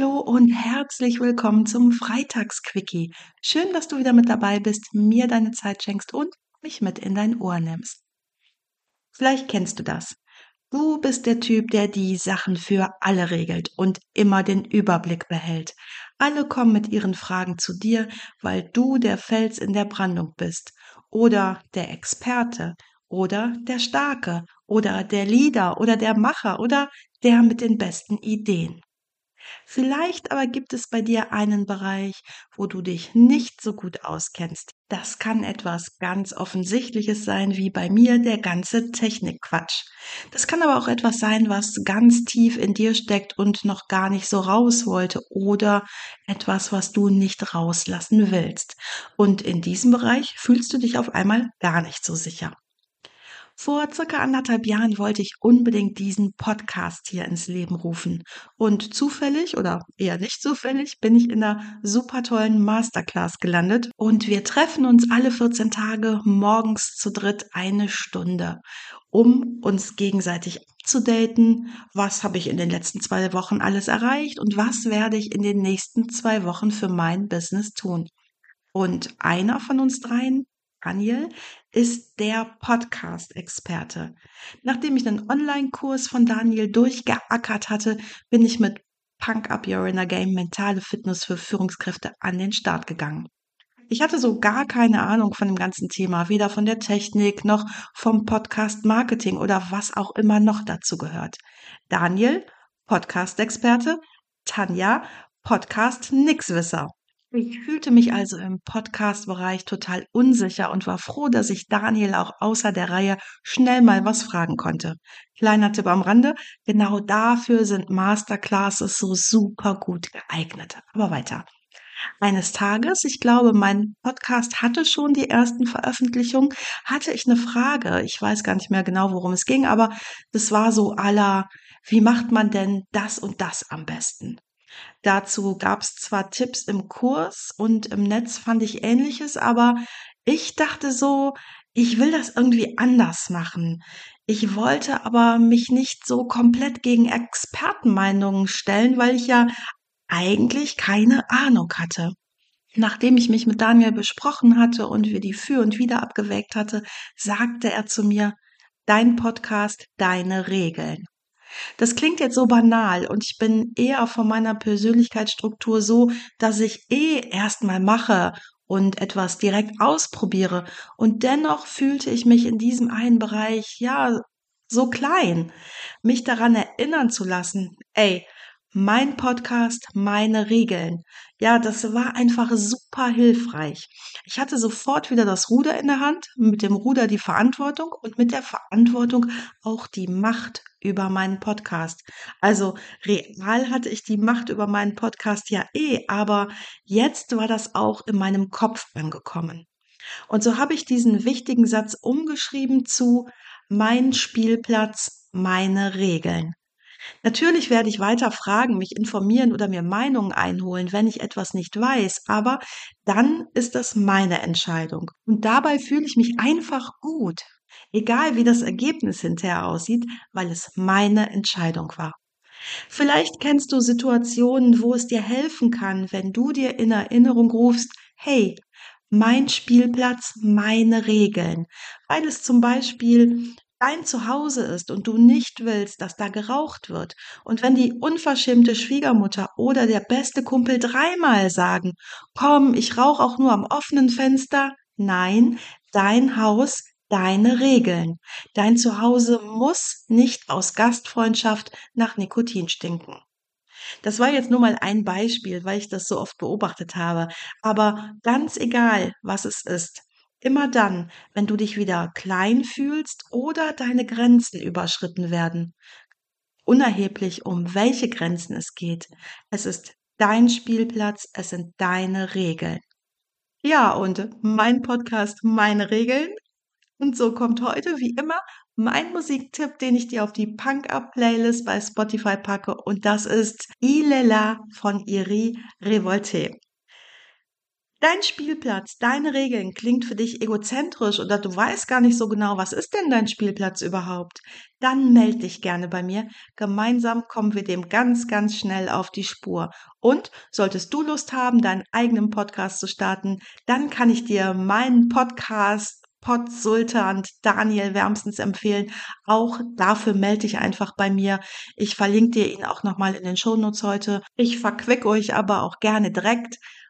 Hallo und herzlich willkommen zum Freitagsquickie. Schön, dass du wieder mit dabei bist, mir deine Zeit schenkst und mich mit in dein Ohr nimmst. Vielleicht kennst du das. Du bist der Typ, der die Sachen für alle regelt und immer den Überblick behält. Alle kommen mit ihren Fragen zu dir, weil du der Fels in der Brandung bist oder der Experte oder der Starke oder der Leader oder der Macher oder der mit den besten Ideen. Vielleicht aber gibt es bei dir einen Bereich, wo du dich nicht so gut auskennst. Das kann etwas ganz Offensichtliches sein, wie bei mir der ganze Technikquatsch. Das kann aber auch etwas sein, was ganz tief in dir steckt und noch gar nicht so raus wollte oder etwas, was du nicht rauslassen willst. Und in diesem Bereich fühlst du dich auf einmal gar nicht so sicher. Vor circa anderthalb Jahren wollte ich unbedingt diesen Podcast hier ins Leben rufen. Und zufällig oder eher nicht zufällig bin ich in einer super tollen Masterclass gelandet. Und wir treffen uns alle 14 Tage morgens zu dritt eine Stunde, um uns gegenseitig abzudaten. Was habe ich in den letzten zwei Wochen alles erreicht und was werde ich in den nächsten zwei Wochen für mein Business tun? Und einer von uns dreien, Daniel ist der Podcast-Experte. Nachdem ich einen Online-Kurs von Daniel durchgeackert hatte, bin ich mit Punk Up Your Inner Game mentale Fitness für Führungskräfte an den Start gegangen. Ich hatte so gar keine Ahnung von dem ganzen Thema, weder von der Technik noch vom Podcast Marketing oder was auch immer noch dazu gehört. Daniel, Podcast-Experte, Tanja, Podcast-Nixwisser. Ich fühlte mich also im Podcast-Bereich total unsicher und war froh, dass ich Daniel auch außer der Reihe schnell mal was fragen konnte. Kleiner Tipp am Rande, genau dafür sind Masterclasses so super gut geeignet. Aber weiter. Eines Tages, ich glaube, mein Podcast hatte schon die ersten Veröffentlichungen, hatte ich eine Frage. Ich weiß gar nicht mehr genau, worum es ging, aber das war so aller, wie macht man denn das und das am besten? Dazu gab es zwar Tipps im Kurs und im Netz fand ich Ähnliches, aber ich dachte so, ich will das irgendwie anders machen. Ich wollte aber mich nicht so komplett gegen Expertenmeinungen stellen, weil ich ja eigentlich keine Ahnung hatte. Nachdem ich mich mit Daniel besprochen hatte und wir die Für und Wider abgewägt hatte, sagte er zu mir, dein Podcast, deine Regeln. Das klingt jetzt so banal und ich bin eher von meiner Persönlichkeitsstruktur so, dass ich eh erstmal mache und etwas direkt ausprobiere. Und dennoch fühlte ich mich in diesem einen Bereich, ja, so klein. Mich daran erinnern zu lassen, ey, mein Podcast, meine Regeln. Ja, das war einfach super hilfreich. Ich hatte sofort wieder das Ruder in der Hand, mit dem Ruder die Verantwortung und mit der Verantwortung auch die Macht über meinen Podcast. Also real hatte ich die Macht über meinen Podcast ja eh, aber jetzt war das auch in meinem Kopf angekommen. Und so habe ich diesen wichtigen Satz umgeschrieben zu mein Spielplatz, meine Regeln. Natürlich werde ich weiter fragen, mich informieren oder mir Meinungen einholen, wenn ich etwas nicht weiß, aber dann ist das meine Entscheidung. Und dabei fühle ich mich einfach gut, egal wie das Ergebnis hinterher aussieht, weil es meine Entscheidung war. Vielleicht kennst du Situationen, wo es dir helfen kann, wenn du dir in Erinnerung rufst, hey, mein Spielplatz, meine Regeln, weil es zum Beispiel dein Zuhause ist und du nicht willst, dass da geraucht wird, und wenn die unverschämte Schwiegermutter oder der beste Kumpel dreimal sagen, komm, ich rauche auch nur am offenen Fenster, nein, dein Haus, deine Regeln. Dein Zuhause muss nicht aus Gastfreundschaft nach Nikotin stinken. Das war jetzt nur mal ein Beispiel, weil ich das so oft beobachtet habe. Aber ganz egal, was es ist, Immer dann, wenn du dich wieder klein fühlst oder deine Grenzen überschritten werden. Unerheblich, um welche Grenzen es geht. Es ist dein Spielplatz, es sind deine Regeln. Ja, und mein Podcast, meine Regeln. Und so kommt heute wie immer mein Musiktipp, den ich dir auf die Punk-Up-Playlist bei Spotify packe. Und das ist Ilela von Iri Revolte. Dein Spielplatz, deine Regeln klingt für dich egozentrisch oder du weißt gar nicht so genau, was ist denn dein Spielplatz überhaupt? Dann melde dich gerne bei mir. Gemeinsam kommen wir dem ganz, ganz schnell auf die Spur. Und solltest du Lust haben, deinen eigenen Podcast zu starten, dann kann ich dir meinen Podcast Podsultant Daniel wärmstens empfehlen. Auch dafür melde dich einfach bei mir. Ich verlinke dir ihn auch nochmal in den Shownotes heute. Ich verquick euch aber auch gerne direkt.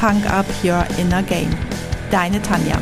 Punk Up Your Inner Game. Deine Tanja.